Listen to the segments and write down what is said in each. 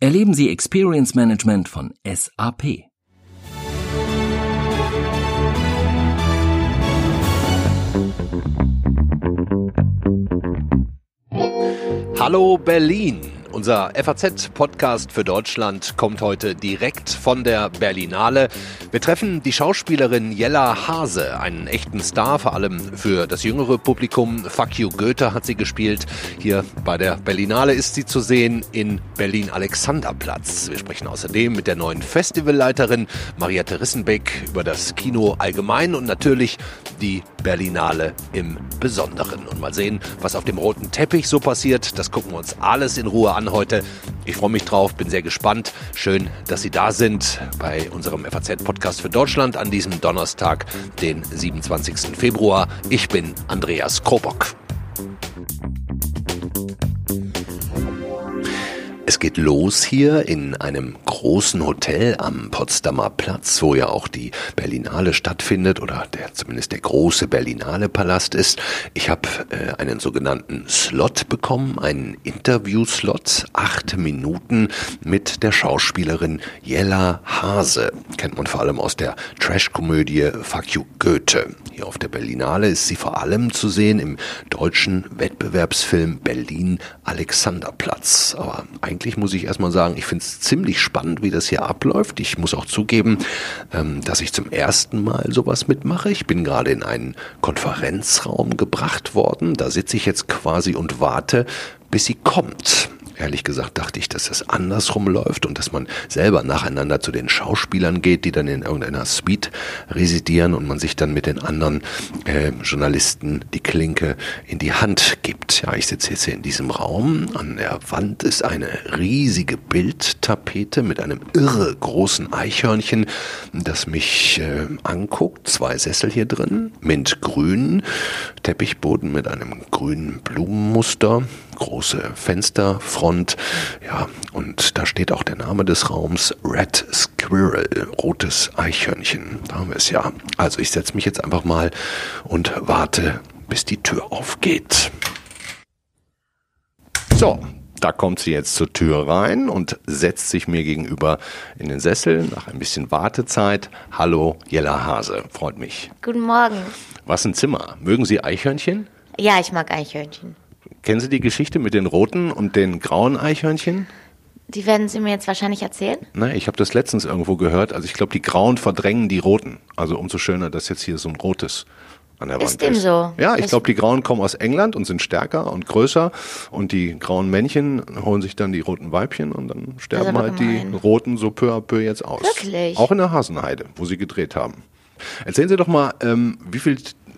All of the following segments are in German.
Erleben Sie Experience Management von SAP. Hallo Berlin! Unser FAZ-Podcast für Deutschland kommt heute direkt von der Berlinale. Wir treffen die Schauspielerin Jella Hase, einen echten Star, vor allem für das jüngere Publikum. Fuck you Goethe hat sie gespielt. Hier bei der Berlinale ist sie zu sehen in Berlin-Alexanderplatz. Wir sprechen außerdem mit der neuen Festivalleiterin Mariette Rissenbeck über das Kino allgemein und natürlich die Berlinale im Besonderen. Und mal sehen, was auf dem roten Teppich so passiert. Das gucken wir uns alles in Ruhe an heute. Ich freue mich drauf, bin sehr gespannt. Schön, dass Sie da sind bei unserem FAZ-Podcast für Deutschland an diesem Donnerstag, den 27. Februar. Ich bin Andreas Krobock. Es geht los hier in einem großen Hotel am Potsdamer Platz, wo ja auch die Berlinale stattfindet oder der zumindest der große Berlinale Palast ist. Ich habe äh, einen sogenannten Slot bekommen, einen Interview-Slot, acht Minuten mit der Schauspielerin Jella Hase. Kennt man vor allem aus der Trash-Komödie Fuck You Goethe. Hier auf der Berlinale ist sie vor allem zu sehen im deutschen Wettbewerbsfilm Berlin Alexanderplatz. Aber eigentlich muss ich erstmal sagen, ich finde es ziemlich spannend, wie das hier abläuft. Ich muss auch zugeben, ähm, dass ich zum ersten Mal sowas mitmache. Ich bin gerade in einen Konferenzraum gebracht worden. Da sitze ich jetzt quasi und warte, bis sie kommt. Ehrlich gesagt dachte ich, dass das andersrum läuft und dass man selber nacheinander zu den Schauspielern geht, die dann in irgendeiner Suite residieren und man sich dann mit den anderen äh, Journalisten die Klinke in die Hand gibt. Ja, ich sitze jetzt hier in diesem Raum. An der Wand ist eine riesige Bildtapete mit einem irre großen Eichhörnchen, das mich äh, anguckt. Zwei Sessel hier drin, mintgrün, Teppichboden mit einem grünen Blumenmuster, große Fensterfront. Ja, und da steht auch der Name des Raums Red Squirrel, rotes Eichhörnchen. Da haben wir es ja. Also ich setze mich jetzt einfach mal und warte, bis die Tür aufgeht. So, da kommt sie jetzt zur Tür rein und setzt sich mir gegenüber in den Sessel nach ein bisschen Wartezeit. Hallo, Jella Hase, freut mich. Guten Morgen. Was ein Zimmer. Mögen Sie Eichhörnchen? Ja, ich mag Eichhörnchen. Kennen Sie die Geschichte mit den roten und den grauen Eichhörnchen? Die werden Sie mir jetzt wahrscheinlich erzählen? Nein, ich habe das letztens irgendwo gehört. Also ich glaube, die grauen verdrängen die roten. Also umso schöner, dass jetzt hier so ein rotes an der Ist Wand dem ist. so? Ja, ich glaube, die grauen kommen aus England und sind stärker und größer. Und die grauen Männchen holen sich dann die roten Weibchen und dann sterben aber halt die gemein. roten so peu à peu jetzt aus. Wirklich? Auch in der Hasenheide, wo sie gedreht haben. Erzählen Sie doch mal, ähm, wie viele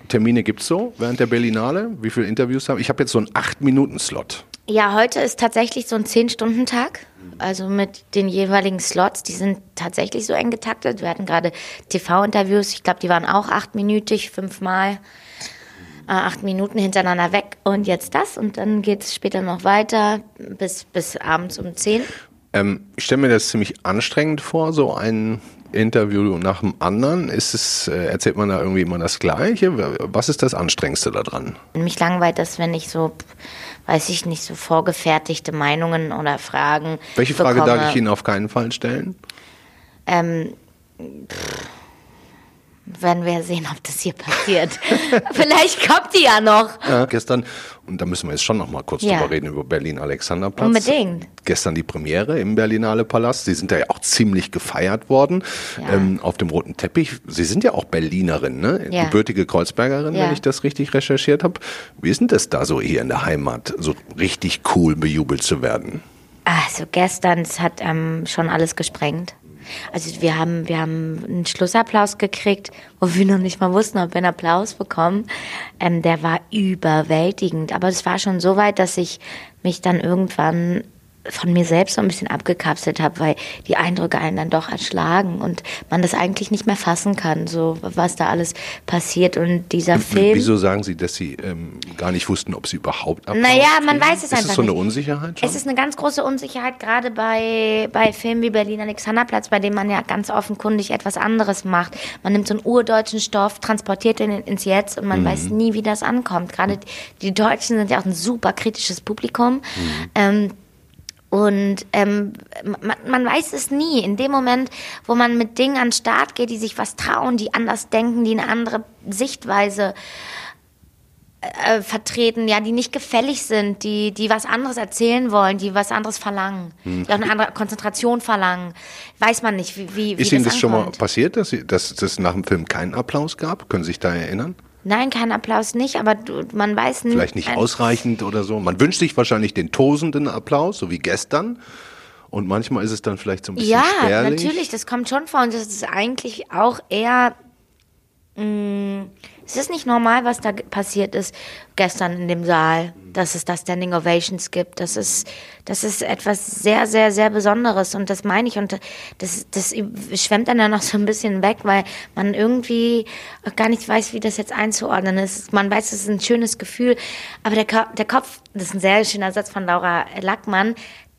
Termine gibt's so während der Berlinale? Wie viele Interviews haben? Ich habe jetzt so einen 8-Minuten-Slot. Ja, heute ist tatsächlich so ein 10-Stunden-Tag. Also mit den jeweiligen Slots, die sind tatsächlich so eng getaktet. Wir hatten gerade TV-Interviews, ich glaube, die waren auch achtminütig, fünfmal. Äh, acht Minuten hintereinander weg und jetzt das und dann geht es später noch weiter bis, bis abends um 10. Ähm, ich stelle mir das ziemlich anstrengend vor, so ein Interview nach dem anderen. Ist es, äh, erzählt man da irgendwie immer das Gleiche? Was ist das Anstrengendste daran? Mich langweilt das, wenn ich so, weiß ich nicht, so vorgefertigte Meinungen oder Fragen Welche Frage bekomme. darf ich Ihnen auf keinen Fall stellen? Ähm, pff, werden wir sehen, ob das hier passiert. Vielleicht kommt die ja noch. Ja, gestern, und da müssen wir jetzt schon noch mal kurz Ja. drüber reden, über Berlin-Alexanderplatz. Unbedingt. Gestern die Premiere im Berlinale Palast. Sie sind da ja auch ziemlich gefeiert worden Ja. ähm, auf dem roten Teppich. Sie sind ja auch Berlinerin, ne? Ja. Gebürtige Kreuzbergerin, wenn ich das richtig recherchiert habe. Wie ist denn das da so hier in der Heimat, so richtig cool bejubelt zu werden? Also gestern, es hat ähm, schon alles gesprengt. Also wir haben, wir haben einen Schlussapplaus gekriegt, wo wir noch nicht mal wussten, ob wir einen Applaus bekommen. Ähm, der war überwältigend. Aber es war schon so weit, dass ich mich dann irgendwann von mir selbst so ein bisschen abgekapselt habe, weil die Eindrücke einen dann doch erschlagen und man das eigentlich nicht mehr fassen kann, so was da alles passiert. Und dieser Film. Wieso sagen Sie, dass Sie ähm, gar nicht wussten, ob Sie überhaupt Applaus Naja, man weiß es ist einfach Ist es so eine nicht. Unsicherheit schon? Es ist eine ganz große Unsicherheit, gerade bei, bei Filmen wie Berlin Alexanderplatz, bei dem man ja ganz offenkundig etwas anderes macht. Man nimmt so einen urdeutschen Stoff, transportiert ihn ins Jetzt und man weiß nie, wie das ankommt. Gerade die, Deutschen sind ja auch ein super kritisches Publikum. Ähm, und ähm, man, man weiß es nie. In dem Moment, wo man mit Dingen an den Start geht, die sich was trauen, die anders denken, die eine andere Sichtweise äh, vertreten, ja, die nicht gefällig sind, die, die was anderes erzählen wollen, die was anderes verlangen, die auch eine andere Konzentration verlangen, weiß man nicht, wie, wie, wie ist Ihnen das schon mal passiert, dass, Sie, dass es nach dem Film keinen Applaus gab? Können Sie sich da erinnern? Nein, kein Applaus nicht, aber du, man weiß nicht. Vielleicht nicht ausreichend oder so. Man wünscht sich wahrscheinlich den tosenden Applaus, so wie gestern. Und manchmal ist es dann vielleicht so ein bisschen Ja, spärlich. natürlich, das kommt schon vor und das ist eigentlich auch eher. Mh, es ist nicht normal, was da passiert ist gestern in dem Saal, dass es da Standing Ovations gibt. Das ist, das ist etwas sehr, sehr, sehr Besonderes und das meine ich und das, das schwemmt dann ja noch so ein bisschen weg, weil man irgendwie gar nicht weiß, wie das jetzt einzuordnen ist. Man weiß, es ist ein schönes Gefühl, aber der, Ko- der Kopf, das ist ein sehr schöner Satz von Laura Lackmann,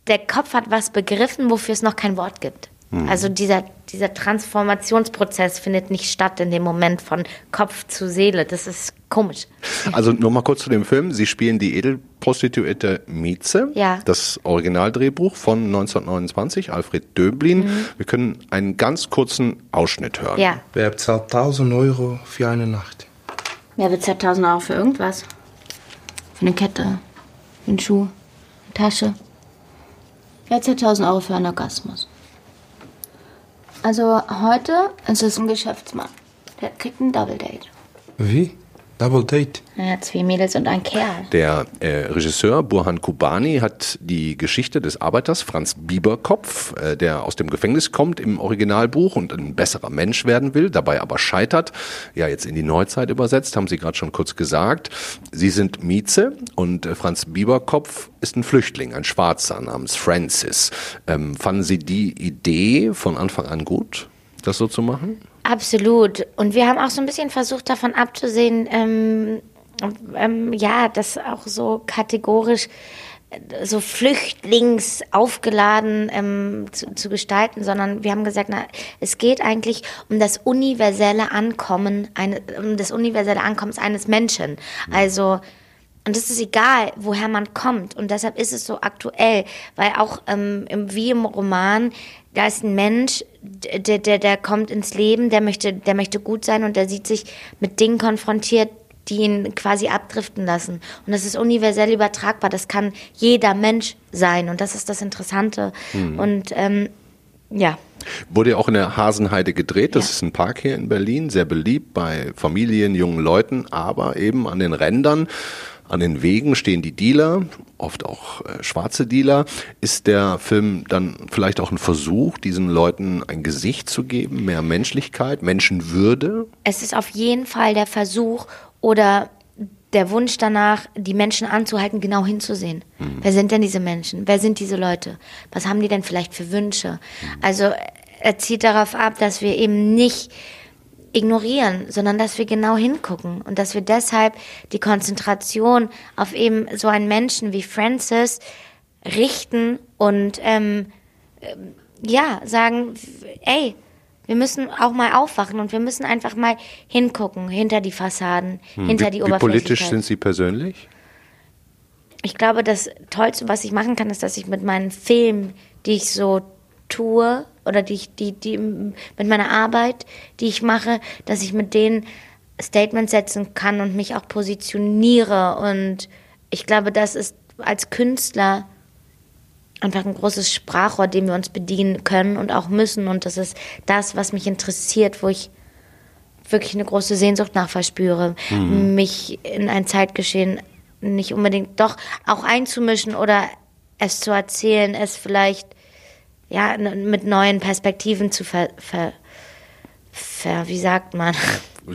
der Kopf hat was begriffen, wofür es noch kein Wort gibt. Also dieser, dieser Transformationsprozess findet nicht statt in dem Moment von Kopf zu Seele. Das ist komisch. Also nur mal kurz zu dem Film. Sie spielen die Edelprostituierte Mieze. Ja. Das Originaldrehbuch von 1929, Alfred Döblin. Wir können einen ganz kurzen Ausschnitt hören. Mhm. Ja. Wer bezahlt 1000 Euro für eine Nacht? Wer bezahlt 1000 Euro für irgendwas? Für eine Kette, für einen Schuh, eine Tasche. Wer zahlt 1000 Euro für einen Orgasmus? Also heute ist es ein Geschäftsmann. Der kriegt ein Double Date. Wie? Double Date? Naja, zwei Mädels und ein Kerl. Der äh, Regisseur Burhan Kubani hat die Geschichte des Arbeiters Franz Bieberkopf, äh, der aus dem Gefängnis kommt im Originalbuch und ein besserer Mensch werden will, dabei aber scheitert, ja jetzt in die Neuzeit übersetzt, haben Sie gerade schon kurz gesagt. Sie sind Mieze und äh, Franz Bieberkopf ist ein Flüchtling, ein Schwarzer namens Francis. Ähm, fanden Sie die Idee von Anfang an gut, das so zu machen? Absolut. Und wir haben auch so ein bisschen versucht, davon abzusehen, ähm, ähm, ja, das auch so kategorisch äh, so flüchtlingsaufgeladen ähm, zu, zu gestalten, sondern wir haben gesagt, na, es geht eigentlich um das universelle Ankommen, eine, um das universelle Ankommen eines Menschen. Also und es ist egal, woher man kommt. Und deshalb ist es so aktuell, weil auch ähm, wie im Roman, da ist ein Mensch, der, der, der kommt ins Leben, der möchte, der möchte gut sein und der sieht sich mit Dingen konfrontiert, die ihn quasi abdriften lassen. Und das ist universell übertragbar. Das kann jeder Mensch sein. Und das ist das Interessante. Und ähm, ja. Wurde ja auch in der Hasenheide gedreht. Das Ja. ist ein Park hier in Berlin, sehr beliebt bei Familien, jungen Leuten, aber eben an den Rändern, an den Wegen stehen die Dealer, oft auch äh, schwarze Dealer. Ist der Film dann vielleicht auch ein Versuch, diesen Leuten ein Gesicht zu geben, mehr Menschlichkeit, Menschenwürde? es ist auf jeden Fall der Versuch oder der Wunsch danach, die Menschen anzuhalten, genau hinzusehen. Wer sind denn diese Menschen? Wer sind diese Leute? Was haben die denn vielleicht für Wünsche? Also er zielt darauf ab, dass wir eben nicht ignorieren, sondern dass wir genau hingucken und dass wir deshalb die Konzentration auf eben so einen Menschen wie Francis richten und ähm, ähm, ja sagen, ey, wir müssen auch mal aufwachen und wir müssen einfach mal hingucken hinter die Fassaden, hinter wie, die wie Oberflächlichkeit. politisch sind Sie persönlich? Ich glaube, das Tollste, was ich machen kann, ist, dass ich mit meinen Filmen, die ich so tue, oder die ich, die, die, mit meiner Arbeit, die ich mache, dass ich mit denen Statements setzen kann und mich auch positioniere. Und ich glaube, das ist als Künstler einfach ein großes Sprachrohr, dem wir uns bedienen können und auch müssen. Und das ist das, was mich interessiert, wo ich wirklich eine große Sehnsucht nach verspüre, mich in ein Zeitgeschehen nicht unbedingt doch auch einzumischen oder es zu erzählen, es vielleicht ja mit neuen Perspektiven zu ver, ver, ver wie sagt man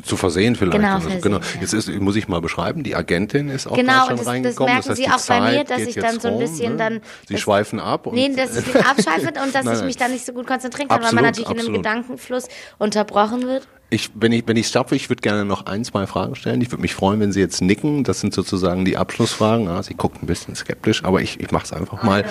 Zu versehen vielleicht. Genau, Also, versehen, genau. ja. Jetzt ist, muss ich mal beschreiben, die Agentin ist auch Genau, schon das- das reingekommen. merken heißt, Sie auch bei mir, Zeit dass ich dann so ein bisschen ne? dann- Sie das- schweifen ab. Und Nee, dass ich abschweife und dass Nein, ich mich dann nicht so gut konzentrieren kann, weil man Absolut, natürlich in einem absolut. Gedankenfluss unterbrochen wird. Ich, wenn ich, wenn ich schaffe, ich würde gerne noch ein, zwei Fragen stellen. Ich würde mich freuen, wenn Sie jetzt nicken. Das sind sozusagen die Abschlussfragen. Ja, Sie gucken ein bisschen skeptisch, aber ich, ich mache es einfach mal.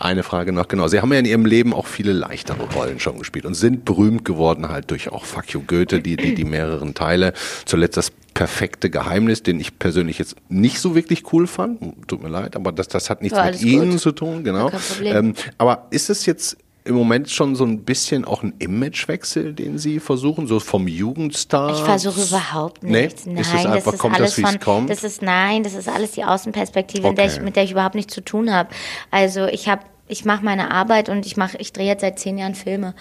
Eine Frage noch, genau. Sie haben ja in Ihrem Leben auch viele leichtere Rollen schon gespielt und sind berühmt geworden halt durch auch Fuck you Goethe, die, die, die mehreren Teile. Zuletzt das perfekte Geheimnis, den ich persönlich jetzt nicht so wirklich cool fand. Tut mir leid, aber das, das hat nichts Ja, mit Ihnen gut. zu tun, genau. Ähm, aber ist es jetzt im Moment schon so ein bisschen auch ein Imagewechsel, den Sie versuchen, so vom Jugendstar? Ich versuche überhaupt Nee? nichts. Ist Nein, es einfach, das ist kommt alles das, von, kommt? das ist nein, das ist alles die Außenperspektive, in der Okay. ich, mit der ich überhaupt nichts zu tun habe. Also ich habe ich mache meine Arbeit und ich mache, ich drehe jetzt seit zehn Jahren Filme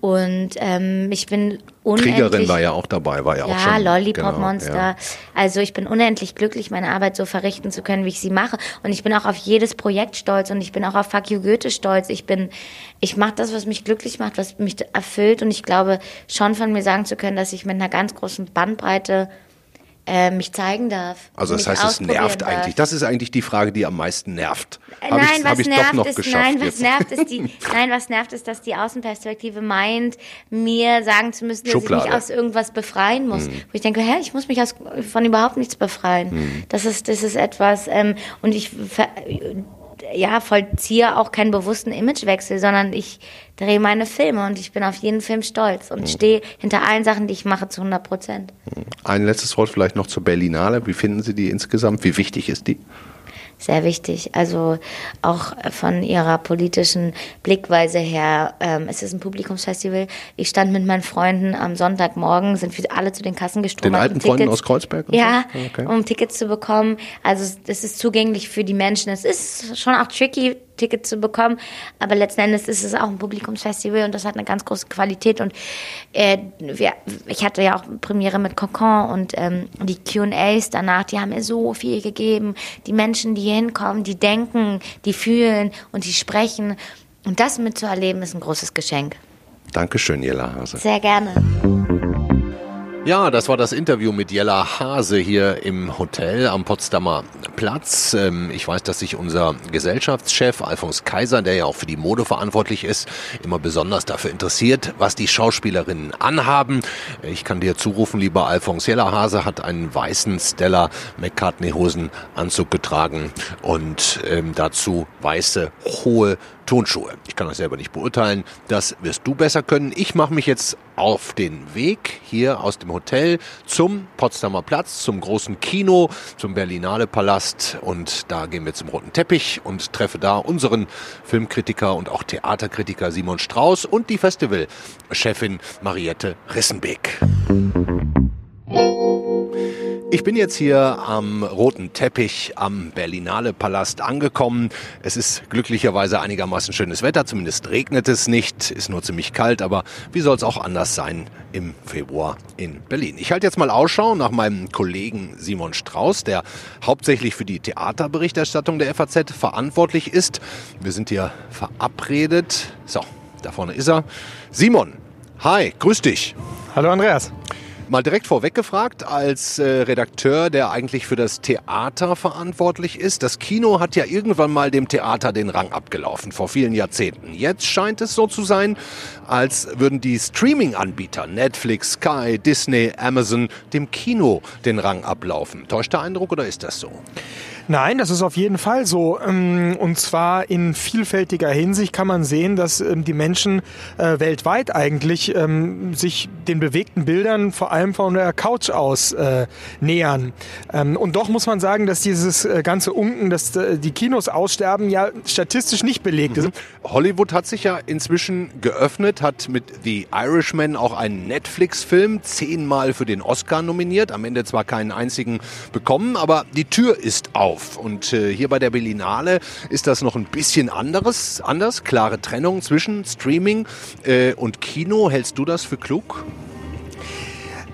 und ähm, ich bin unendlich. Kriegerin war ja auch dabei, war ja, auch ja, schon. Lollipop genau, Monster. ja. Also ich bin unendlich glücklich, meine Arbeit so verrichten zu können, wie ich sie mache. Und ich bin auch auf jedes Projekt stolz und ich bin auch auf Fuck You Goethe stolz. Ich bin, ich mache das, was mich glücklich macht, was mich erfüllt. Und ich glaube schon von mir sagen zu können, dass ich mit einer ganz großen Bandbreite äh, mich zeigen darf. Also das heißt, es nervt darf. eigentlich. Das ist eigentlich die Frage, die am meisten nervt. Äh, Nein, ich, was nervt ist, geschafft nein, was jetzt. nervt ist die, nein, was nervt ist, dass die Außenperspektive meint, mir sagen zu müssen, dass Schublade. ich mich aus irgendwas befreien muss. Wo ich denke, hä, ich muss mich aus, von überhaupt nichts befreien. Das ist, das ist etwas, ähm, und ich, ja, vollziehe auch keinen bewussten Imagewechsel, sondern ich drehe meine Filme und ich bin auf jeden Film stolz und stehe hinter allen Sachen, die ich mache, zu 100 Prozent. Ein letztes Wort vielleicht noch zur Berlinale. Wie finden Sie die insgesamt? Wie wichtig ist die? Sehr wichtig. Also auch von ihrer politischen Blickweise her. Ähm, es ist ein Publikumsfestival. Ich stand mit meinen Freunden am Sonntagmorgen, sind wir alle zu den Kassen geströmt. Den alten um Freunden aus Kreuzberg Ja, so? Okay. um Tickets zu bekommen. Also es ist zugänglich für die Menschen. Es ist schon auch tricky, Tickets zu bekommen, aber letzten Endes ist es auch ein Publikumsfestival und das hat eine ganz große Qualität. Und äh, wir, ich hatte ja auch Premiere mit Cocon und ähm, die Q&As danach, die haben mir so viel gegeben. Die Menschen, die hier hinkommen, die denken, die fühlen und die sprechen. Und das mitzuerleben, ist ein großes Geschenk. Dankeschön, Jella Hase. Sehr gerne. Ja, das war das Interview mit Jella Hase hier im Hotel am Potsdamer Platz. Ähm, Ich weiß, dass sich unser Gesellschaftschef Alfons Kaiser, der ja auch für die Mode verantwortlich ist, immer besonders dafür interessiert, was die Schauspielerinnen anhaben. Ich kann dir zurufen, lieber Alfons, Jella Hase hat einen weißen Stella McCartney Hosenanzug getragen und ähm, dazu weiße, hohe Tonschuhe. Ich kann das selber nicht beurteilen. Das wirst du besser können. Ich mache mich jetzt auf den Weg hier aus dem Hotel zum Potsdamer Platz, zum großen Kino, zum Berlinale Palast und da gehen wir zum roten Teppich und treffe da unseren Filmkritiker und auch Theaterkritiker Simon Strauß und die Festivalchefin Mariette Rissenbeek. Ich bin jetzt hier am roten Teppich am Berlinale Palast angekommen. Es ist glücklicherweise einigermaßen schönes Wetter, zumindest regnet es nicht, ist nur ziemlich kalt, aber wie soll es auch anders sein im Februar in Berlin? Ich halte jetzt mal Ausschau nach meinem Kollegen Simon Strauß, der hauptsächlich für die Theaterberichterstattung der FAZ verantwortlich ist. Wir sind hier verabredet. So, da vorne ist er. Simon, hi, grüß dich. Hallo Andreas. Mal direkt vorweg gefragt, als äh, Redakteur, der eigentlich für das Theater verantwortlich ist. Das Kino hat ja irgendwann mal dem Theater den Rang abgelaufen, vor vielen Jahrzehnten. Jetzt scheint es so zu sein, als würden die Streaming-Anbieter Netflix, Sky, Disney, Amazon dem Kino den Rang ablaufen. Täuscht der Eindruck oder ist das so? Nein, das ist auf jeden Fall so. Ähm, Und zwar in vielfältiger Hinsicht kann man sehen, dass ähm, die Menschen äh, weltweit eigentlich ähm, sich den bewegten Bildern vor allem von der Couch aus äh, nähern. Und doch muss man sagen, dass dieses äh, ganze Unken, dass die Kinos aussterben, ja statistisch nicht belegt ist. Hollywood hat sich ja inzwischen geöffnet, hat mit The Irishman auch einen Netflix-Film zehnmal für den Oscar nominiert, am Ende zwar keinen einzigen bekommen, aber die Tür ist auf. Und äh, hier bei der Berlinale ist das noch ein bisschen anderes, anders, klare Trennung zwischen Streaming äh, und Kino. Hältst du das für klug?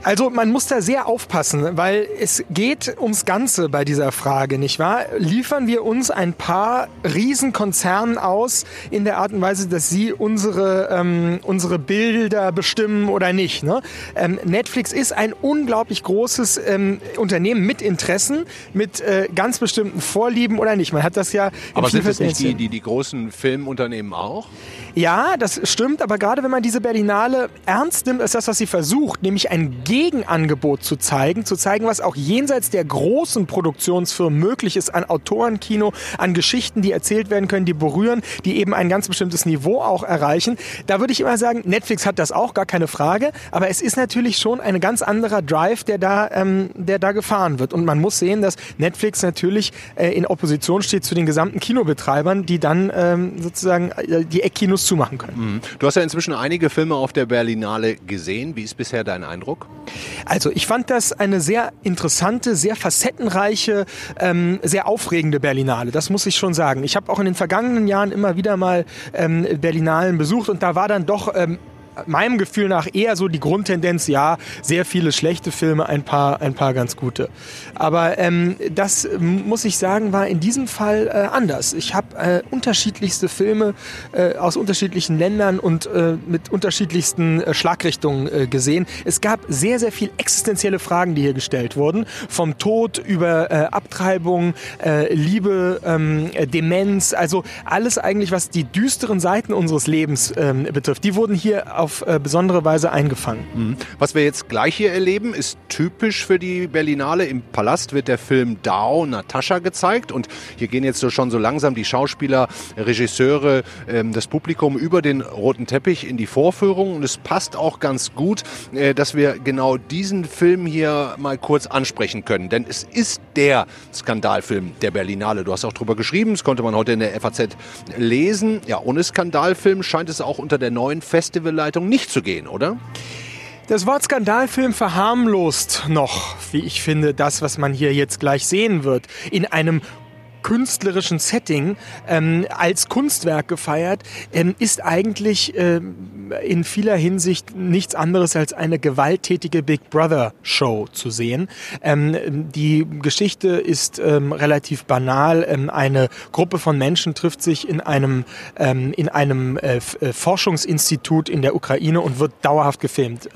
Also man muss da sehr aufpassen, weil es geht ums Ganze bei dieser Frage, nicht wahr? Liefern wir uns ein paar Riesenkonzernen aus in der Art und Weise, dass sie unsere, ähm, unsere Bilder bestimmen oder nicht? Ne? Ähm, Netflix ist ein unglaublich großes ähm, Unternehmen mit Interessen, mit äh, ganz bestimmten Vorlieben oder nicht. Man hat das ja. Aber sind es nicht die, die, die großen Filmunternehmen auch? Ja, das stimmt, aber gerade wenn man diese Berlinale ernst nimmt, ist das, was sie versucht, nämlich ein Gegenangebot zu zeigen, zu zeigen, was auch jenseits der großen Produktionsfirmen möglich ist an Autorenkino, an Geschichten, die erzählt werden können, die berühren, die eben ein ganz bestimmtes Niveau auch erreichen. Da würde ich immer sagen, Netflix hat das auch, gar keine Frage, aber es ist natürlich schon ein ganz anderer Drive, der da, ähm, der da gefahren wird. Und man muss sehen, dass Netflix natürlich äh, in Opposition steht zu den gesamten Kinobetreibern, die dann ähm, sozusagen äh, die Eckkinos zumachen können. Mhm. Du hast ja inzwischen einige Filme auf der Berlinale gesehen. Wie ist bisher dein Eindruck? Also ich fand das eine sehr interessante, sehr facettenreiche, ähm, sehr aufregende Berlinale. Das muss ich schon sagen. Ich habe auch in den vergangenen Jahren immer wieder mal ähm, Berlinalen besucht und da war dann doch ähm, meinem Gefühl nach eher so die Grundtendenz, ja, sehr viele schlechte Filme, ein paar, ein paar ganz gute. Aber ähm, das muss ich sagen, war in diesem Fall äh, anders. Ich habe äh, unterschiedlichste Filme äh, aus unterschiedlichen Ländern und äh, mit unterschiedlichsten äh, Schlagrichtungen äh, gesehen. Es gab sehr, sehr viel existenzielle Fragen, die hier gestellt wurden. Vom Tod über Abtreibung, Liebe, ähm, äh, Demenz, also alles eigentlich, was die düsteren Seiten unseres Lebens ähm, betrifft. Die wurden hier auf äh, besondere Weise eingefangen. Mhm. Was wir jetzt gleich hier erleben, ist typisch für die Berlinale. Im Palast wird der Film Dao Natascha gezeigt und hier gehen jetzt so schon so langsam die Schauspieler, Regisseure, ähm, das Publikum über den roten Teppich in die Vorführung und es passt auch ganz gut, äh, dass wir genau diesen Film hier mal kurz ansprechen können, denn es ist der Skandalfilm der Berlinale. Du hast auch drüber geschrieben, das konnte man heute in der FAZ lesen. Ja, ohne Skandalfilm scheint es auch unter der neuen Festivalleitung nicht zu gehen, oder? Das Wort Skandalfilm verharmlost noch, wie ich finde, das, was man hier jetzt gleich sehen wird. In einem künstlerischen Setting ähm, als Kunstwerk gefeiert, ähm, ist eigentlich ähm, in vieler Hinsicht nichts anderes als eine gewalttätige Big Brother Show zu sehen. Ähm, die Geschichte ist ähm, relativ banal. Ähm, eine Gruppe von Menschen trifft sich in einem, ähm, in einem äh, äh Forschungsinstitut in der Ukraine und wird dauerhaft gefilmt.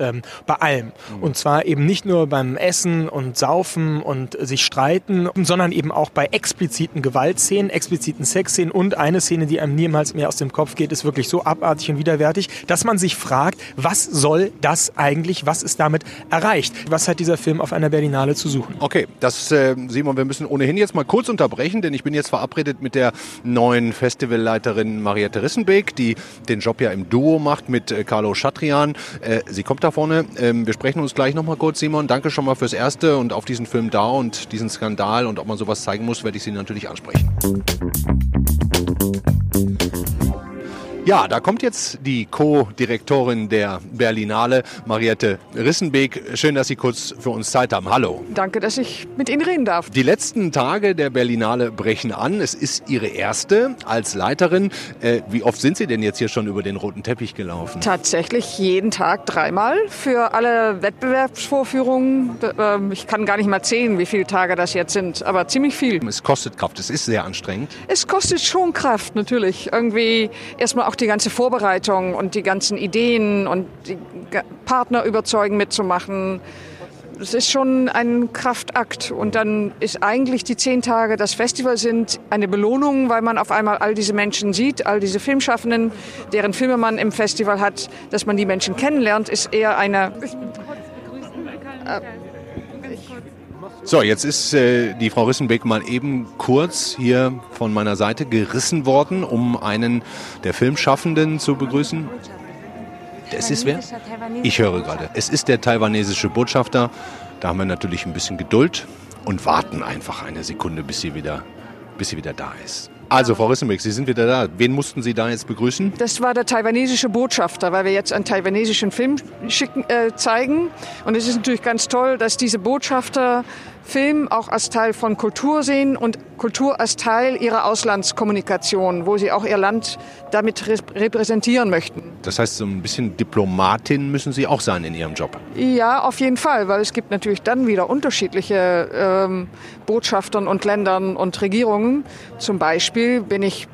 Bei allem. Und zwar eben nicht nur beim Essen und Saufen und sich streiten, sondern eben auch bei expliziten expliziten Gewaltszenen, expliziten Sexszenen und eine Szene, die einem niemals mehr aus dem Kopf geht, ist wirklich so abartig und widerwärtig, dass man sich fragt, was soll das eigentlich, was ist damit erreicht? Was hat dieser Film auf einer Berlinale zu suchen? Okay, das äh, Simon, wir müssen ohnehin jetzt mal kurz unterbrechen, denn ich bin jetzt verabredet mit der neuen Festivalleiterin Mariette Rissenbeek, die den Job ja im Duo macht mit äh, Carlo Schatrian. Äh, sie kommt da vorne. Ähm, wir sprechen uns gleich nochmal kurz, Simon. Danke schon mal fürs Erste und auf diesen Film da und diesen Skandal und ob man sowas zeigen muss, werde ich Sie natürlich ansprechen. Ja, da kommt jetzt die Co-Direktorin der Berlinale, Mariette Rissenbeek. Schön, dass Sie kurz für uns Zeit haben. Hallo. Danke, dass ich mit Ihnen reden darf. Die letzten Tage der Berlinale brechen an. Es ist Ihre erste als Leiterin. Äh, wie oft sind Sie denn jetzt hier schon über den roten Teppich gelaufen? Tatsächlich jeden Tag dreimal für alle Wettbewerbsvorführungen. Ähm, ich kann gar nicht mal zählen, wie viele Tage das jetzt sind, aber ziemlich viel. Es kostet Kraft. Es ist sehr anstrengend. Es kostet schon Kraft, natürlich. Irgendwie erstmal auch die ganze Vorbereitung und die ganzen Ideen und die Partner überzeugen mitzumachen. Es ist schon ein Kraftakt. Und dann ist eigentlich die zehn Tage das Festival sind eine Belohnung, weil man auf einmal all diese Menschen sieht, all diese Filmschaffenden, deren Filme man im Festival hat, dass man die Menschen kennenlernt, ist eher eine. Äh, so, jetzt ist äh, die Frau Rissenbeck mal eben kurz hier von meiner Seite gerissen worden, um einen der Filmschaffenden zu begrüßen. Es ist wer? Ich höre gerade. Es ist der taiwanesische Botschafter. Da haben wir natürlich ein bisschen Geduld und warten einfach eine Sekunde, bis sie wieder, bis sie wieder da ist. Also, Frau Rissenbeck, Sie sind wieder da. Wen mussten Sie da jetzt begrüßen? Das war der taiwanesische Botschafter, weil wir jetzt einen taiwanesischen Film schicken, äh, zeigen. Und es ist natürlich ganz toll, dass diese Botschafter Film auch als Teil von Kultur sehen und Kultur als Teil ihrer Auslandskommunikation, wo sie auch ihr Land damit repräsentieren möchten. Das heißt, so ein bisschen Diplomatin müssen Sie auch sein in Ihrem Job. Ja, auf jeden Fall, weil es gibt natürlich dann wieder unterschiedliche ähm, Botschaftern und Ländern und Regierungen. Zum Beispiel bin ich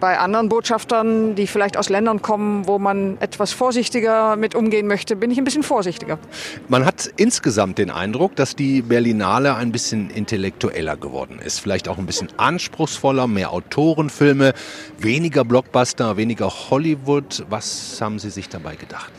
bei anderen Botschaftern, die vielleicht aus Ländern kommen, wo man etwas vorsichtiger mit umgehen möchte, bin ich ein bisschen vorsichtiger. Man hat insgesamt den Eindruck, dass die Berlinale ein bisschen intellektueller geworden ist. Vielleicht auch ein bisschen anspruchsvoller, mehr Autorenfilme, weniger Blockbuster, weniger Hollywood. Was haben Sie sich dabei gedacht?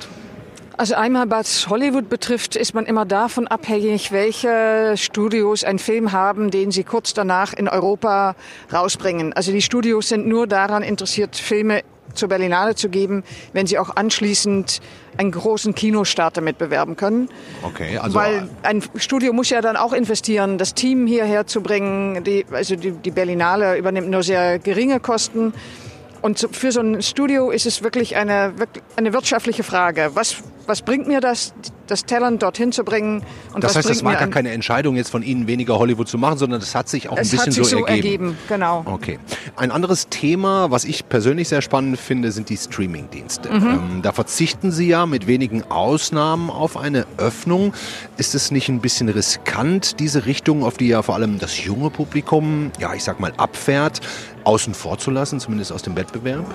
Also einmal, was Hollywood betrifft, ist man immer davon abhängig, welche Studios einen Film haben, den sie kurz danach in Europa rausbringen. Also die Studios sind nur daran interessiert, Filme zur Berlinale zu geben, wenn sie auch anschließend einen großen Kinostart damit bewerben können. Okay, also Weil ein Studio muss ja dann auch investieren, das Team hierher zu bringen. Die, also die, die Berlinale übernimmt nur sehr geringe Kosten. Und für so ein Studio ist es wirklich eine, eine wirtschaftliche Frage. Was, was bringt mir das, das Talent dorthin zu bringen? Und das heißt, das war gar keine Entscheidung jetzt von Ihnen, weniger Hollywood zu machen, sondern das hat sich auch ein bisschen hat sich so, so ergeben. ergeben. Genau. Okay. Ein anderes Thema, was ich persönlich sehr spannend finde, sind die Streaming-Dienste. Mhm. Ähm, da verzichten Sie ja mit wenigen Ausnahmen auf eine Öffnung. Ist es nicht ein bisschen riskant, diese Richtung, auf die ja vor allem das junge Publikum, ja, ich sag mal, abfährt, außen vor zu lassen, zumindest aus dem Wettbewerb?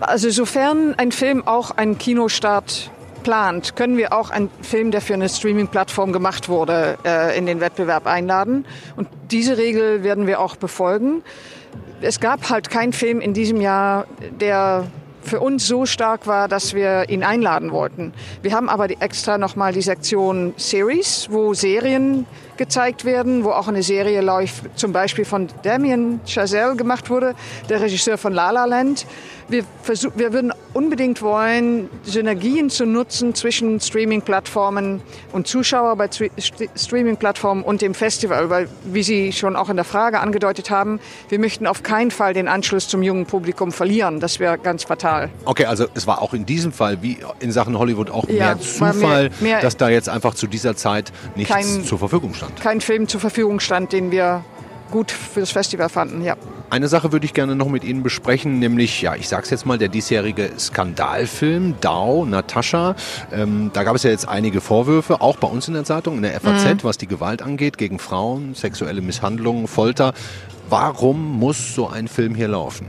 Also sofern ein Film auch einen Kinostart plant, können wir auch einen Film, der für eine Streaming-Plattform gemacht wurde, äh, in den Wettbewerb einladen. Und diese Regel werden wir auch befolgen. Es gab halt keinen Film in diesem Jahr, der für uns so stark war, dass wir ihn einladen wollten. Wir haben aber die, extra nochmal die Sektion Series, wo Serien gezeigt werden, wo auch eine Serie läuft, zum Beispiel von Damien Chazelle gemacht wurde, der Regisseur von La La Land. Wir, versuch, wir würden unbedingt wollen, Synergien zu nutzen zwischen Streaming-Plattformen und Zuschauer bei Streaming-Plattformen und dem Festival, weil, wie Sie schon auch in der Frage angedeutet haben, wir möchten auf keinen Fall den Anschluss zum jungen Publikum verlieren. Das wäre ganz fatal. Okay, also es war auch in diesem Fall, wie in Sachen Hollywood, auch ja, mehr Zufall, mehr, mehr dass da jetzt einfach zu dieser Zeit nichts kein, zur Verfügung stand. Kein Film zur Verfügung stand, den wir gut für das Festival fanden, ja. Eine Sache würde ich gerne noch mit Ihnen besprechen, nämlich, ja, ich sag's jetzt mal, der diesjährige Skandalfilm Dao, Natascha. Ähm, da gab es ja jetzt einige Vorwürfe, auch bei uns in der Zeitung, in der FAZ, mhm. was die Gewalt angeht, gegen Frauen, sexuelle Misshandlungen, Folter. Warum muss so ein Film hier laufen?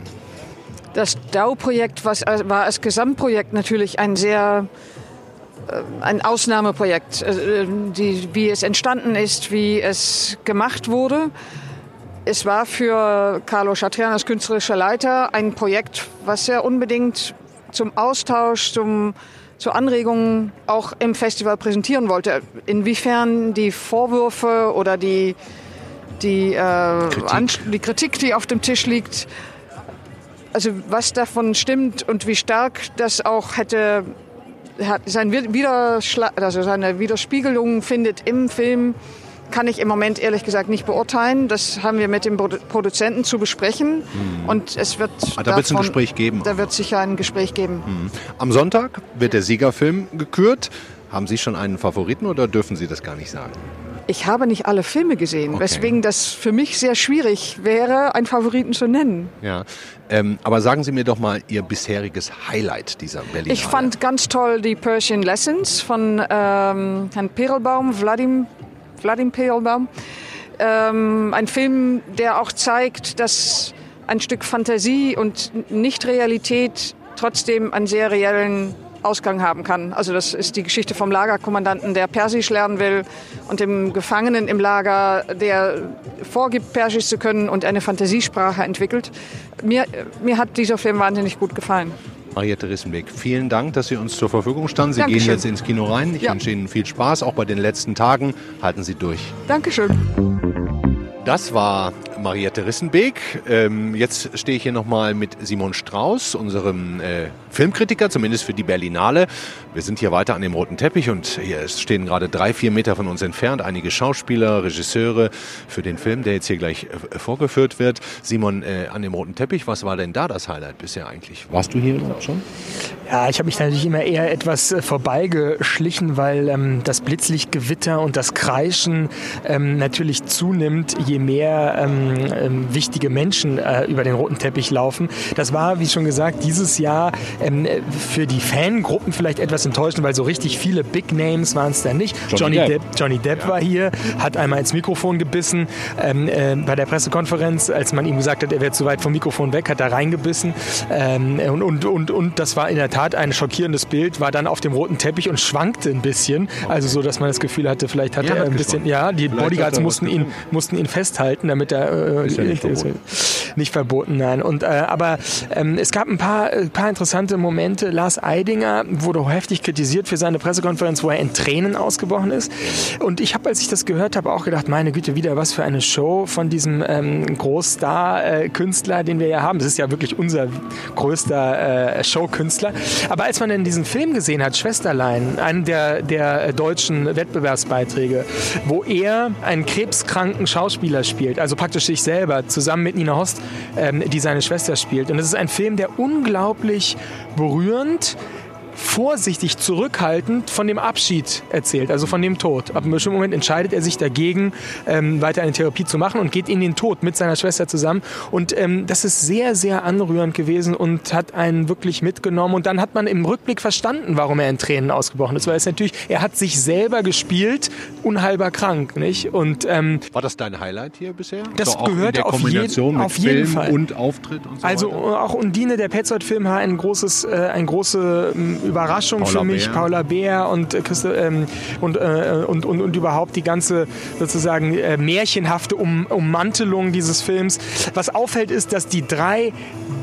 Das DAO-Projekt war als Gesamtprojekt natürlich ein sehr äh, ein Ausnahmeprojekt, äh, die, wie es entstanden ist, wie es gemacht wurde. Es war für Carlo Chatrian als künstlerischer Leiter ein Projekt, was er unbedingt zum Austausch, zum, zur Anregung auch im Festival präsentieren wollte. Inwiefern die Vorwürfe oder die, die, äh, Kritik. die Kritik, die auf dem Tisch liegt, also was davon stimmt und wie stark das auch hätte sein Widerschlag, also seine Widerspiegelung findet im Film, kann ich im Moment ehrlich gesagt nicht beurteilen. Das haben wir mit dem Produzenten zu besprechen. Mhm. Und es wird. Ah, da wird es ein Gespräch geben. Da wird sicher ein Gespräch geben. Mhm. Am Sonntag wird der Siegerfilm gekürt. Haben Sie schon einen Favoriten oder dürfen Sie das gar nicht sagen? Ich habe nicht alle Filme gesehen, okay. weswegen das für mich sehr schwierig wäre, einen Favoriten zu nennen. Ja, ähm, aber sagen Sie mir doch mal Ihr bisheriges Highlight dieser Berlin. Ich fand ganz toll die Persian Lessons von ähm, Herrn Perelbaum, Wladim Vladimir Peelbaum. Ähm, ein Film, der auch zeigt, dass ein Stück Fantasie und Nicht-Realität trotzdem einen sehr reellen Ausgang haben kann. Also das ist die Geschichte vom Lagerkommandanten, der Persisch lernen will und dem Gefangenen im Lager, der vorgibt, Persisch zu können und eine Fantasiesprache entwickelt. Mir, mir hat dieser Film wahnsinnig gut gefallen. Mariette Rissenbeck, vielen Dank, dass Sie uns zur Verfügung standen. Sie Dankeschön. gehen jetzt ins Kino rein. Ich ja. wünsche Ihnen viel Spaß, auch bei den letzten Tagen. Halten Sie durch. Dankeschön. Das war Mariette Rissenbeek. Ähm, jetzt stehe ich hier nochmal mit Simon Strauß, unserem äh, Filmkritiker, zumindest für die Berlinale. Wir sind hier weiter an dem roten Teppich und hier stehen gerade drei, vier Meter von uns entfernt einige Schauspieler, Regisseure für den Film, der jetzt hier gleich äh, vorgeführt wird. Simon, äh, an dem roten Teppich, was war denn da das Highlight bisher eigentlich? Warst du hier schon? Ja, ich habe mich natürlich immer eher etwas äh, vorbeigeschlichen, weil ähm, das Blitzlichtgewitter und das Kreischen ähm, natürlich zunimmt, je mehr ähm, ähm, wichtige Menschen äh, über den roten Teppich laufen. Das war, wie schon gesagt, dieses Jahr ähm, für die Fangruppen vielleicht etwas enttäuschend, weil so richtig viele Big Names waren es da nicht. Johnny Johnny Depp. Depp, Johnny Depp ja. war hier, hat einmal ins Mikrofon gebissen. Ähm, äh, bei der Pressekonferenz, als man ihm gesagt hat, er wäre zu weit vom Mikrofon weg, hat er reingebissen. Ähm, und, und, und, und das war in der Tat ein schockierendes Bild, war dann auf dem roten Teppich und schwankte ein bisschen. Also so, dass man das Gefühl hatte, vielleicht hat Ja, er ein bisschen, ja, die Vielleicht Bodyguards mussten ihn, mussten ihn festhalten, damit er äh, Ist ja nicht verboten. nicht verboten, nein. Und äh, aber ähm, es gab ein paar, äh, paar interessante Momente. Lars Eidinger wurde heftig kritisiert für seine Pressekonferenz, wo er in Tränen ausgebrochen ist. Und ich habe, als ich das gehört habe, auch gedacht, meine Güte, wieder was für eine Show von diesem ähm, Großstar-Künstler, den wir ja haben. Das ist ja wirklich unser größter äh, Showkünstler. Aber als man dann diesen Film gesehen hat, Schwesterlein, einen der, der deutschen Wettbewerbsbeiträge, wo er einen krebskranken Schauspieler spielt, also praktisch sich selber, zusammen mit Nina Host, ähm, die seine Schwester spielt. Und es ist ein Film, der unglaublich berührend vorsichtig, zurückhaltend von dem Abschied erzählt, also von dem Tod. Ab einem bestimmten Moment entscheidet er sich dagegen, ähm, weiter eine Therapie zu machen und geht in den Tod mit seiner Schwester zusammen. Und ähm, das ist sehr, sehr anrührend gewesen und hat einen wirklich mitgenommen. Und dann hat man im Rückblick verstanden, warum er in Tränen ausgebrochen ist. Weil es natürlich, er hat sich selber gespielt, unheilbar krank, nicht? Und ähm, War das dein Highlight hier bisher? Das so auch in gehörte auf jeden- auf jeden Film Fall. und Auftritt und so Also weiter? auch Undine, der Petzold-Film, war ein großes, äh, eine große ähm, Überraschung Paula für mich. Beer. Paula Bär und, äh, ähm, und, äh, und, und, und überhaupt die ganze sozusagen äh, märchenhafte um Ummantelung dieses Films. Was auffällt, ist, dass die drei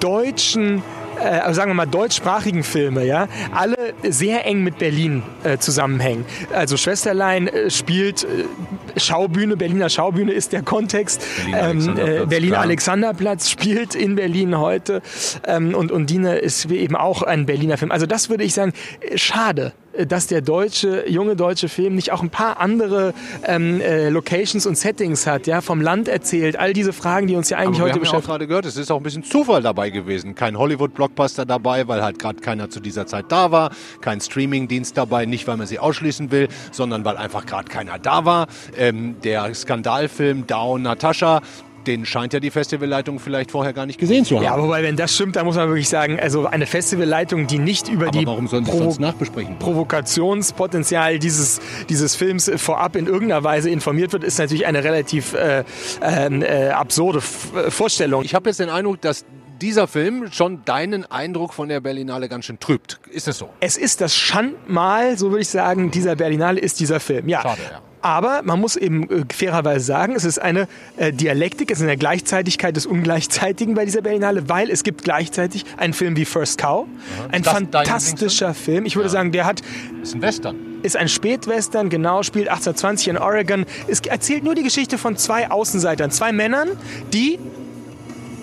deutschen äh, also sagen wir mal deutschsprachigen Filme, ja, alle sehr eng mit Berlin äh, zusammenhängen. Also Schwesterlein äh, spielt äh, Schaubühne, Berliner Schaubühne ist der Kontext. Berlin-Alexanderplatz, äh, Berlin klar. Alexanderplatz spielt in Berlin heute ähm, und Undine ist eben auch ein Berliner Film. Also das würde ich sagen, äh, schade äh, dass der deutsche, junge deutsche Film nicht auch ein paar andere ähm, äh, Locations und Settings hat, ja, vom Land erzählt, all diese Fragen, die uns ja eigentlich Aber wir heute haben ja auch beschäftigen. gerade gehört, es ist auch ein bisschen Zufall dabei gewesen. Kein Hollywood-Blockbuster dabei, weil halt gerade keiner zu dieser Zeit da war. Kein Streaming-Dienst dabei, nicht weil man sie ausschließen will, sondern weil einfach gerade keiner da war. Ähm, der Skandalfilm Down Natascha, den scheint ja die Festivalleitung vielleicht vorher gar nicht gesehen zu haben. Ja, wobei, wenn das stimmt, dann muss man wirklich sagen, also eine Festivalleitung, die nicht über Aber die warum sollen Provo- sonst nachbesprechen? Provokationspotenzial dieses, dieses Films vorab in irgendeiner Weise informiert wird, ist natürlich eine relativ äh, ähm, äh, absurde F äh, Vorstellung. Ich habe jetzt den Eindruck, dass dieser Film schon deinen Eindruck von der Berlinale ganz schön trübt. Ist es so? Es ist das Schandmal, so würde ich sagen, dieser Berlinale ist dieser Film. Ja. Schade, ja. Aber man muss eben äh, fairerweise sagen, es ist eine äh, Dialektik, es ist eine Gleichzeitigkeit des Ungleichzeitigen bei dieser Berlinale, weil es gibt gleichzeitig einen Film wie First Cow, ein das dein fantastischer Film. Ich würde sagen, der hat Ist ein Western. ist ein Spätwestern, genau, spielt 1820 in Oregon. Es erzählt nur die Geschichte von zwei Außenseitern, zwei Männern, die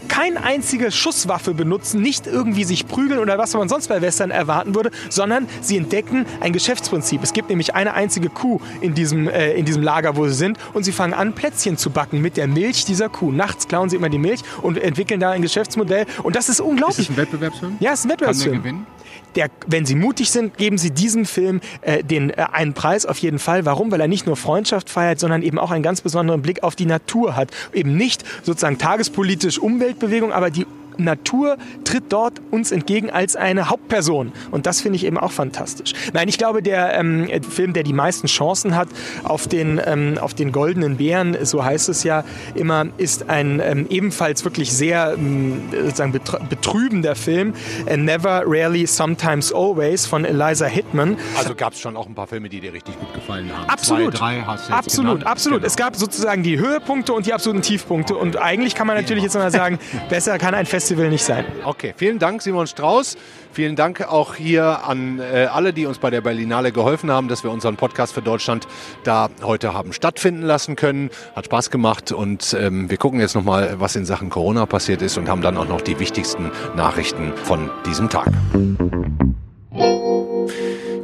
keine einzige Schusswaffe benutzen, nicht irgendwie sich prügeln oder was man sonst bei Western erwarten würde, sondern sie entdecken ein Geschäftsprinzip. Es gibt nämlich eine einzige Kuh in diesem, äh, in diesem Lager, wo sie sind und sie fangen an, Plätzchen zu backen mit der Milch dieser Kuh. Nachts klauen sie immer die Milch und entwickeln da ein Geschäftsmodell und das ist unglaublich. Ist es ein Wettbewerbsfilm? Ja, es ist ein Kann der Wettbewerbsfilm. gewinnen? Der, wenn Sie mutig sind, geben Sie diesem Film äh, den, äh, einen Preis auf jeden Fall. Warum? Weil er nicht nur Freundschaft feiert, sondern eben auch einen ganz besonderen Blick auf die Natur hat. Eben nicht sozusagen tagespolitisch Umweltbewegung, aber die Natur tritt dort uns entgegen als eine Hauptperson. Und das finde ich eben auch fantastisch. Nein, ich glaube, der ähm, Film, der die meisten Chancen hat auf den, ähm, auf den goldenen Bären, so heißt es ja immer, ist ein ähm, ebenfalls wirklich sehr ähm, sozusagen betr- betrübender Film. Never, Rarely, Sometimes, Always von Eliza Hittman. Also gab es schon auch ein paar Filme, die dir richtig gut gefallen haben. Absolut. Zwei, drei hast du jetzt absolut, genannt. absolut. Genau. Es gab sozusagen die Höhepunkte und die absoluten Tiefpunkte. Und eigentlich kann man natürlich jetzt mal sagen, besser kann ein Festival nicht sein. Okay, vielen Dank, Simon Strauß. Vielen Dank auch hier an äh, alle, die uns bei der Berlinale geholfen haben, dass wir unseren Podcast für Deutschland da heute haben stattfinden lassen können. Hat Spaß gemacht und ähm, wir gucken jetzt nochmal, was in Sachen Corona passiert ist und haben dann auch noch die wichtigsten Nachrichten von diesem Tag.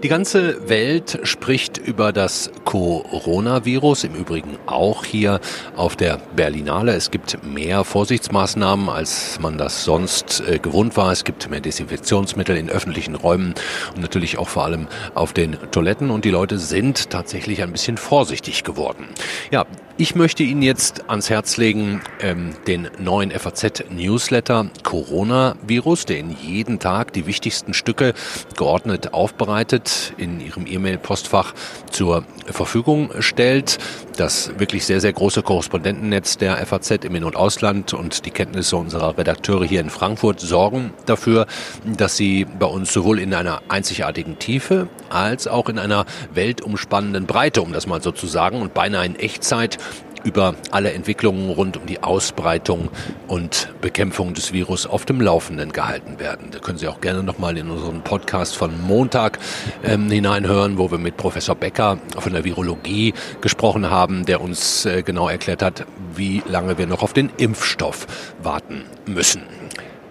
Die ganze Welt spricht über das Coronavirus, im Übrigen auch hier auf der Berlinale. Es gibt mehr Vorsichtsmaßnahmen, als man das sonst äh, gewohnt war. Es gibt mehr Desinfektionsmittel in öffentlichen Räumen und natürlich auch vor allem auf den Toiletten und die Leute sind tatsächlich ein bisschen vorsichtig geworden. Ja, ich möchte Ihnen jetzt ans Herz legen ähm, den neuen FAZ-Newsletter Coronavirus, der Ihnen jeden Tag die wichtigsten Stücke geordnet aufbereitet, in Ihrem E-Mail-Postfach zur Verfügung stellt. Das wirklich sehr, sehr große Korrespondentennetz der FAZ im In- und Ausland und die Kenntnisse unserer Redakteure hier in Frankfurt sorgen dafür, dass Sie bei uns sowohl in einer einzigartigen Tiefe als auch in einer weltumspannenden Breite, um das mal so zu sagen, und beinahe in Echtzeit über alle Entwicklungen rund um die Ausbreitung und Bekämpfung des Virus auf dem Laufenden gehalten werden. Da können Sie auch gerne nochmal in unseren Podcast von Montag ähm, hineinhören, wo wir mit Professor Becker von der Virologie gesprochen haben, der uns äh, genau erklärt hat, wie lange wir noch auf den Impfstoff warten müssen.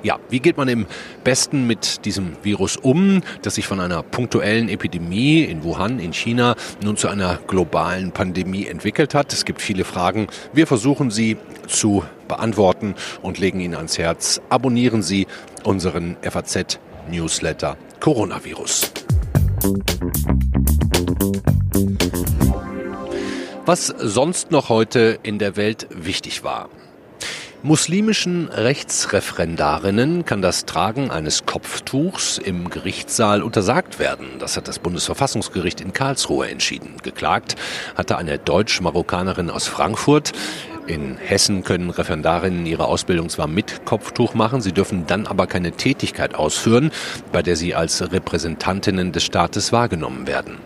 Ja, wie geht man im besten mit diesem Virus um, das sich von einer punktuellen Epidemie in Wuhan in China nun zu einer globalen Pandemie entwickelt hat? Es gibt viele Fragen. Wir versuchen sie zu beantworten und legen Ihnen ans Herz. Abonnieren Sie unseren FAZ Newsletter Coronavirus. Was sonst noch heute in der Welt wichtig war. Muslimischen Rechtsreferendarinnen kann das Tragen eines Kopftuchs im Gerichtssaal untersagt werden. Das hat das Bundesverfassungsgericht in Karlsruhe entschieden. Geklagt hatte eine Deutsch-Marokkanerin aus Frankfurt. In Hessen können Referendarinnen ihre Ausbildung zwar mit Kopftuch machen, sie dürfen dann aber keine Tätigkeit ausführen, bei der sie als Repräsentantinnen des Staates wahrgenommen werden.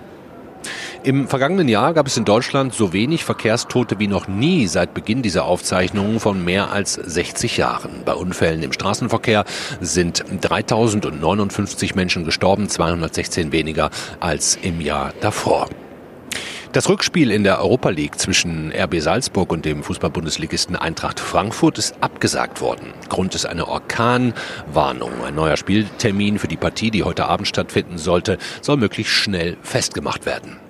Im vergangenen Jahr gab es in Deutschland so wenig Verkehrstote wie noch nie seit Beginn dieser Aufzeichnungen von mehr als 60 Jahren. Bei Unfällen im Straßenverkehr sind 3059 Menschen gestorben, 216 weniger als im Jahr davor. Das Rückspiel in der Europa League zwischen RB Salzburg und dem Fußballbundesligisten Eintracht Frankfurt ist abgesagt worden. Grund ist eine Orkanwarnung. Ein neuer Spieltermin für die Partie, die heute Abend stattfinden sollte, soll möglichst schnell festgemacht werden.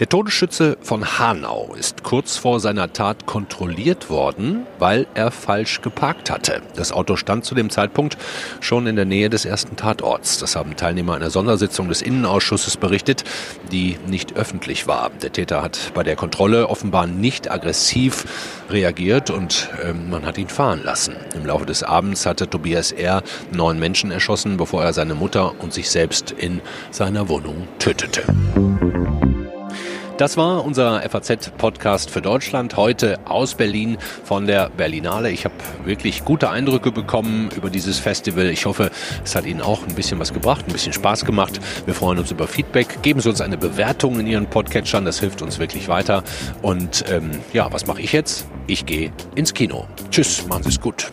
Der Todesschütze von Hanau ist kurz vor seiner Tat kontrolliert worden, weil er falsch geparkt hatte. Das Auto stand zu dem Zeitpunkt schon in der Nähe des ersten Tatorts. Das haben Teilnehmer einer Sondersitzung des Innenausschusses berichtet, die nicht öffentlich war. Der Täter hat bei der Kontrolle offenbar nicht aggressiv reagiert und äh, man hat ihn fahren lassen. Im Laufe des Abends hatte Tobias R. neun Menschen erschossen, bevor er seine Mutter und sich selbst in seiner Wohnung tötete. Das war unser FAZ-Podcast für Deutschland heute aus Berlin von der Berlinale. Ich habe wirklich gute Eindrücke bekommen über dieses Festival. Ich hoffe, es hat Ihnen auch ein bisschen was gebracht, ein bisschen Spaß gemacht. Wir freuen uns über Feedback. Geben Sie uns eine Bewertung in Ihren Podcatchern, das hilft uns wirklich weiter. Und ähm, ja, was mache ich jetzt? Ich gehe ins Kino. Tschüss, machen Sie es gut.